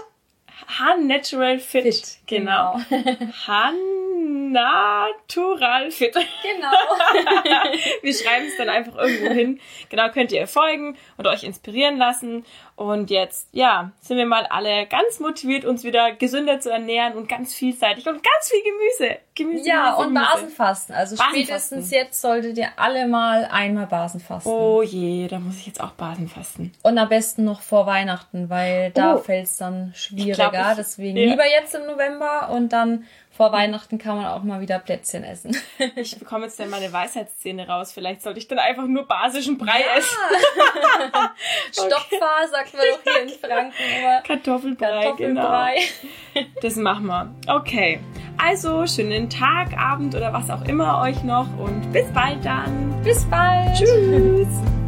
Han Natural Fit. Fit, Genau. Han Natural Fit. Genau. Wir schreiben es dann einfach irgendwo hin. Genau, könnt ihr folgen und euch inspirieren lassen. Und jetzt, ja, sind wir mal alle ganz motiviert, uns wieder gesünder zu ernähren und ganz vielseitig und ganz viel Gemüse. Gemüse ja, Gemüse, und Gemüse. Basenfasten. Also Basenfasten. spätestens jetzt solltet ihr alle mal einmal Basenfasten. Oh je, da muss ich jetzt auch Basen fasten. Und am besten noch vor Weihnachten, weil da Oh. fällt es dann schwieriger. glaub, ich- Deswegen ja. lieber jetzt im November und dann vor Weihnachten kann man auch mal wieder Plätzchen essen. Ich bekomme jetzt dann meine Weisheitszähne raus. Vielleicht sollte ich dann einfach nur basischen Brei essen. Stopfer, sagt man doch hier in Franken immer. Kartoffelbrei, Kartoffelbrei. genau. Das machen wir. Okay. Also, schönen Tag, Abend oder was auch immer euch noch und bis bald dann. Bis bald. Tschüss.